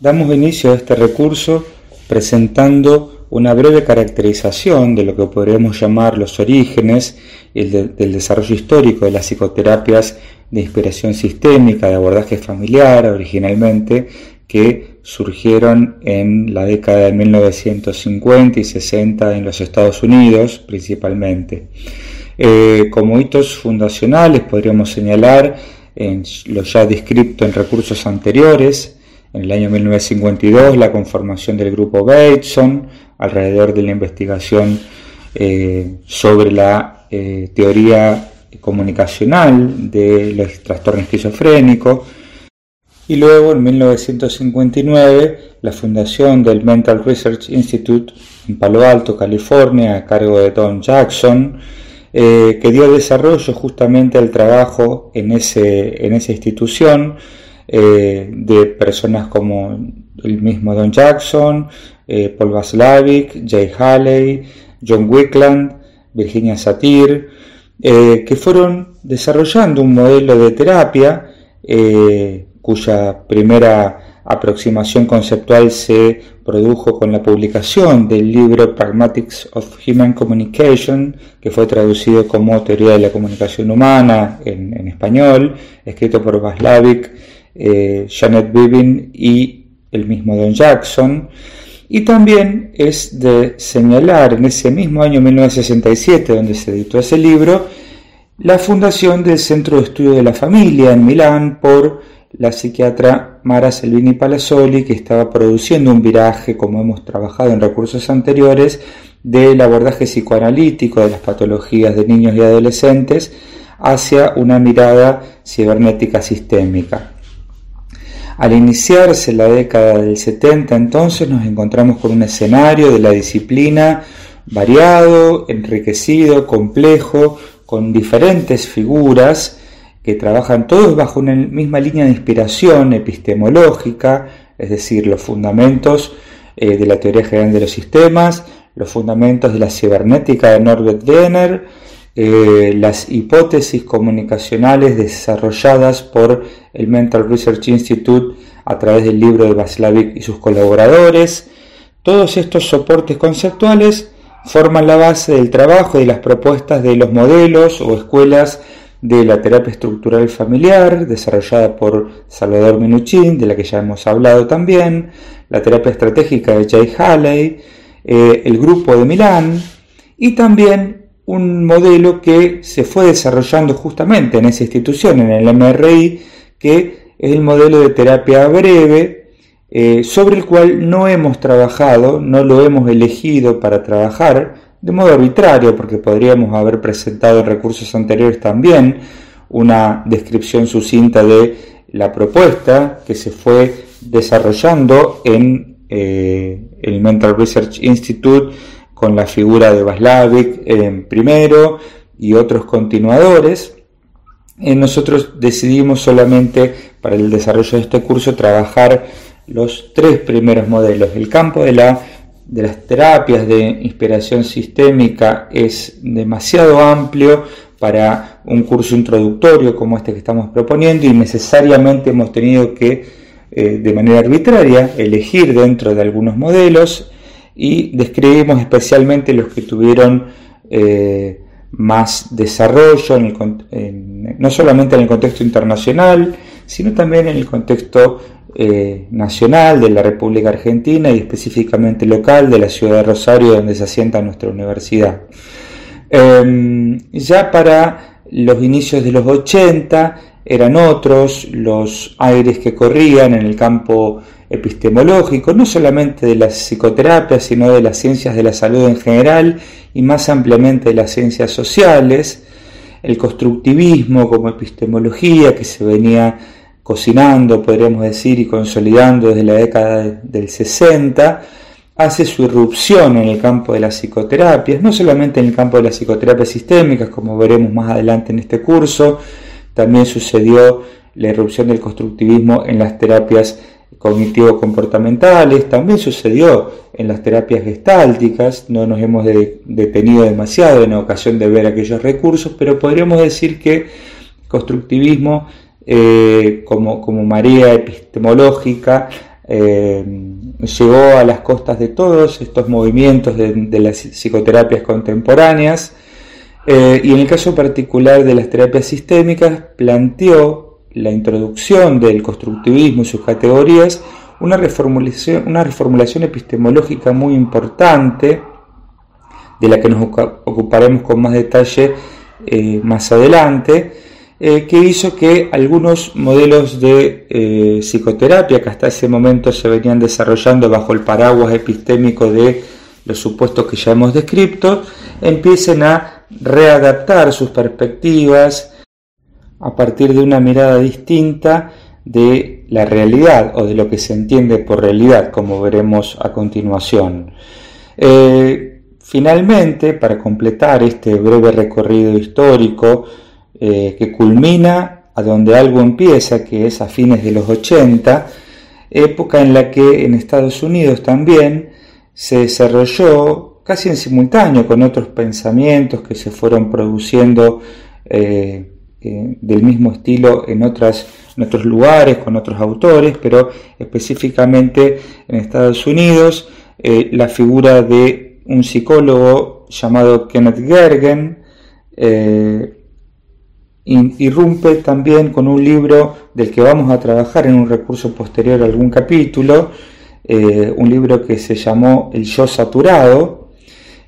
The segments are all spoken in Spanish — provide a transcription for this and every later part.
Damos inicio a este recurso presentando una breve caracterización de lo que podríamos llamar los orígenes del desarrollo histórico de las psicoterapias de inspiración sistémica, de abordaje familiar originalmente, que surgieron en la década de 1950 y 60 en los Estados Unidos principalmente. Eh, como hitos fundacionales podríamos señalar en lo ya descrito en recursos anteriores, en el año 1952 la conformación del grupo Bateson alrededor de la investigación eh, sobre la eh, teoría comunicacional de los trastornos esquizofrénicos, y luego en 1959 la fundación del Mental Research Institute en Palo Alto, California, a cargo de Don Jackson, eh, que dio desarrollo justamente al trabajo en, ese, en esa institución eh, de personas como el mismo Don Jackson, eh, Paul Vaslavic, Jay Haley, John Wickland, Virginia Satir, que fueron desarrollando un modelo de terapia cuya primera aproximación conceptual se produjo con la publicación del libro Pragmatics of Human Communication, que fue traducido como Teoría de la Comunicación Humana en, español, escrito por Vaslavic, eh, Janet Bibin y el mismo Don Jackson. Y también es de señalar en ese mismo año 1967, donde se editó ese libro, la fundación del Centro de Estudio de la Familia en Milán por la psiquiatra Mara Selvini Palazzoli, que estaba produciendo un viraje, como hemos trabajado en recursos anteriores, del abordaje psicoanalítico de las patologías de niños y adolescentes hacia una mirada cibernética sistémica. Al iniciarse la década del 70 entonces nos encontramos con un escenario de la disciplina variado, enriquecido, complejo, con diferentes figuras que trabajan todos bajo una misma línea de inspiración epistemológica, es decir, los fundamentos eh, de la teoría general de los sistemas, los fundamentos de la cibernética de Norbert Wiener, eh, las hipótesis comunicacionales desarrolladas por el Mental Research Institute a través del libro de Vaslavic y sus colaboradores. Todos estos soportes conceptuales forman la base del trabajo y de las propuestas de los modelos o escuelas de la terapia estructural familiar, desarrollada por Salvador Minuchin, de la que ya hemos hablado también, la terapia estratégica de Jay Haley, eh, el grupo de Milán y también un modelo que se fue desarrollando justamente en esa institución, en el MRI, que es el modelo de terapia breve, eh, sobre el cual no hemos trabajado, no lo hemos elegido para trabajar, de modo arbitrario, porque podríamos haber presentado en recursos anteriores también una descripción sucinta de la propuesta que se fue desarrollando en eh, el Mental Research Institute con la figura de Vaslavic en primero y otros continuadores. Eh, nosotros decidimos solamente para el desarrollo de este curso trabajar los tres primeros modelos, el campo de la de las terapias de inspiración sistémica es demasiado amplio para un curso introductorio como este que estamos proponiendo y necesariamente hemos tenido que eh, de manera arbitraria elegir dentro de algunos modelos y describimos especialmente los que tuvieron eh, más desarrollo, no solamente en el contexto internacional, sino también en el contexto eh, nacional de la República Argentina y específicamente local de la ciudad de Rosario donde se asienta nuestra universidad. Em, ya para los inicios de los 80 eran otros los aires que corrían en el campo epistemológico, no solamente de la psicoterapia, sino de las ciencias de la salud en general y más ampliamente de las ciencias sociales, el constructivismo como epistemología que se venía cocinando, podríamos decir, y consolidando desde la década del 60, hace su irrupción en el campo de las psicoterapias, no solamente en el campo de las psicoterapias sistémicas, como veremos más adelante en este curso, también sucedió la irrupción del constructivismo en las terapias cognitivo-comportamentales, también sucedió en las terapias gestálticas, no nos hemos detenido demasiado en ocasión de ver aquellos recursos, pero podríamos decir que constructivismo eh, como, como marea epistemológica eh, llegó a las costas de todos estos movimientos de, las psicoterapias contemporáneas eh, y en el caso particular de las terapias sistémicas planteó la introducción del constructivismo y sus categorías una reformulación, una reformulación epistemológica muy importante de la que nos ocuparemos con más detalle eh, más adelante, eh, que hizo que algunos modelos de eh, psicoterapia que hasta ese momento se venían desarrollando bajo el paraguas epistémico de los supuestos que ya hemos descrito, empiecen a readaptar sus perspectivas a partir de una mirada distinta de la realidad o de lo que se entiende por realidad, como veremos a continuación. Finalmente, para completar este breve recorrido histórico eh, que culmina a donde algo empieza, que es a fines de los 80, época en la que en Estados Unidos también se desarrolló casi en simultáneo con otros pensamientos que se fueron produciendo eh, eh, del mismo estilo en, otras, en otros lugares, con otros autores, pero específicamente en Estados Unidos, la figura de un psicólogo llamado Kenneth Gergen eh, irrumpe también con un libro del que vamos a trabajar en un recurso posterior a algún capítulo, eh, un libro que se llamó El yo saturado,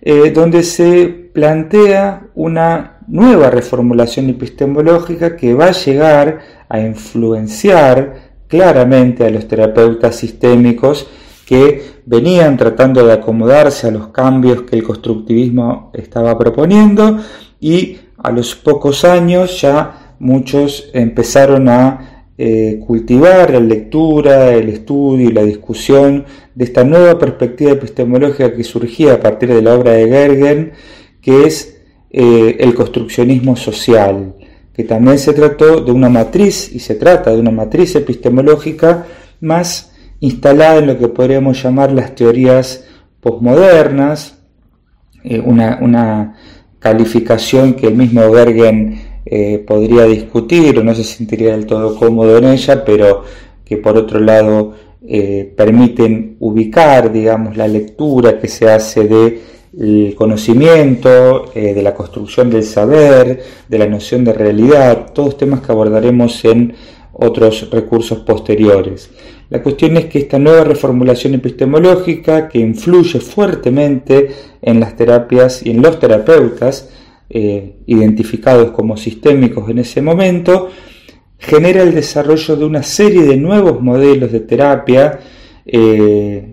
eh, donde se plantea una nueva reformulación epistemológica que va a llegar a influenciar claramente a los terapeutas sistémicos que venían tratando de acomodarse a los cambios que el constructivismo estaba proponiendo y a los pocos años ya muchos empezaron a eh, cultivar la lectura, el estudio y la discusión de esta nueva perspectiva epistemológica que surgía a partir de la obra de Gergen, que es eh, el construccionismo social, que también se trató de una matriz y se trata de una matriz epistemológica más instalada en lo que podríamos llamar las teorías posmodernas, eh, una, calificación que el mismo Bergen eh, podría discutir o no se sentiría del todo cómodo en ella, pero que por otro lado permiten ubicar, digamos, la lectura que se hace del conocimiento, de la construcción del saber, de la noción de realidad, todos temas que abordaremos en otros recursos posteriores. La cuestión es que esta nueva reformulación epistemológica que influye fuertemente en las terapias y en los terapeutas, eh, identificados como sistémicos en ese momento, genera el desarrollo de una serie de nuevos modelos de terapia eh,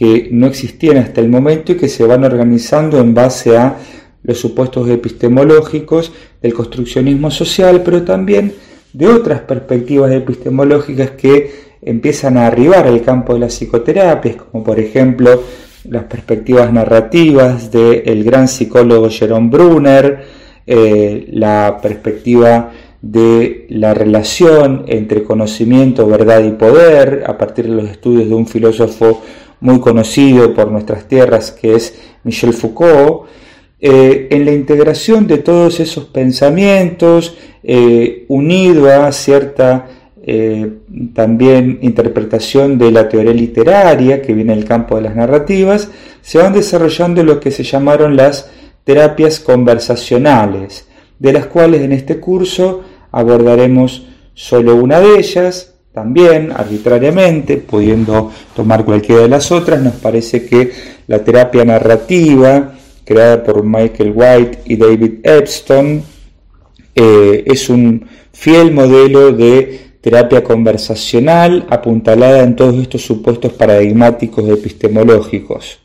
que no existían hasta el momento y que se van organizando en base a los supuestos epistemológicos del construccionismo social, pero también de otras perspectivas epistemológicas que empiezan a arribar al campo de las psicoterapias, como por ejemplo las perspectivas narrativas del gran psicólogo Jerome Brunner, eh, la perspectiva de la relación entre conocimiento, verdad y poder, a partir de los estudios de un filósofo muy conocido por nuestras tierras que es Michel Foucault, eh, en la integración de todos esos pensamientos, eh, unido a cierta eh, también interpretación de la teoría literaria que viene del campo de las narrativas, se van desarrollando lo que se llamaron las terapias conversacionales, de las cuales en este curso abordaremos solo una de ellas, también arbitrariamente, pudiendo tomar cualquiera de las otras, nos parece que la terapia narrativa, creada por Michael White y David Epstein, eh, es un fiel modelo de terapia conversacional apuntalada en todos estos supuestos paradigmáticos epistemológicos.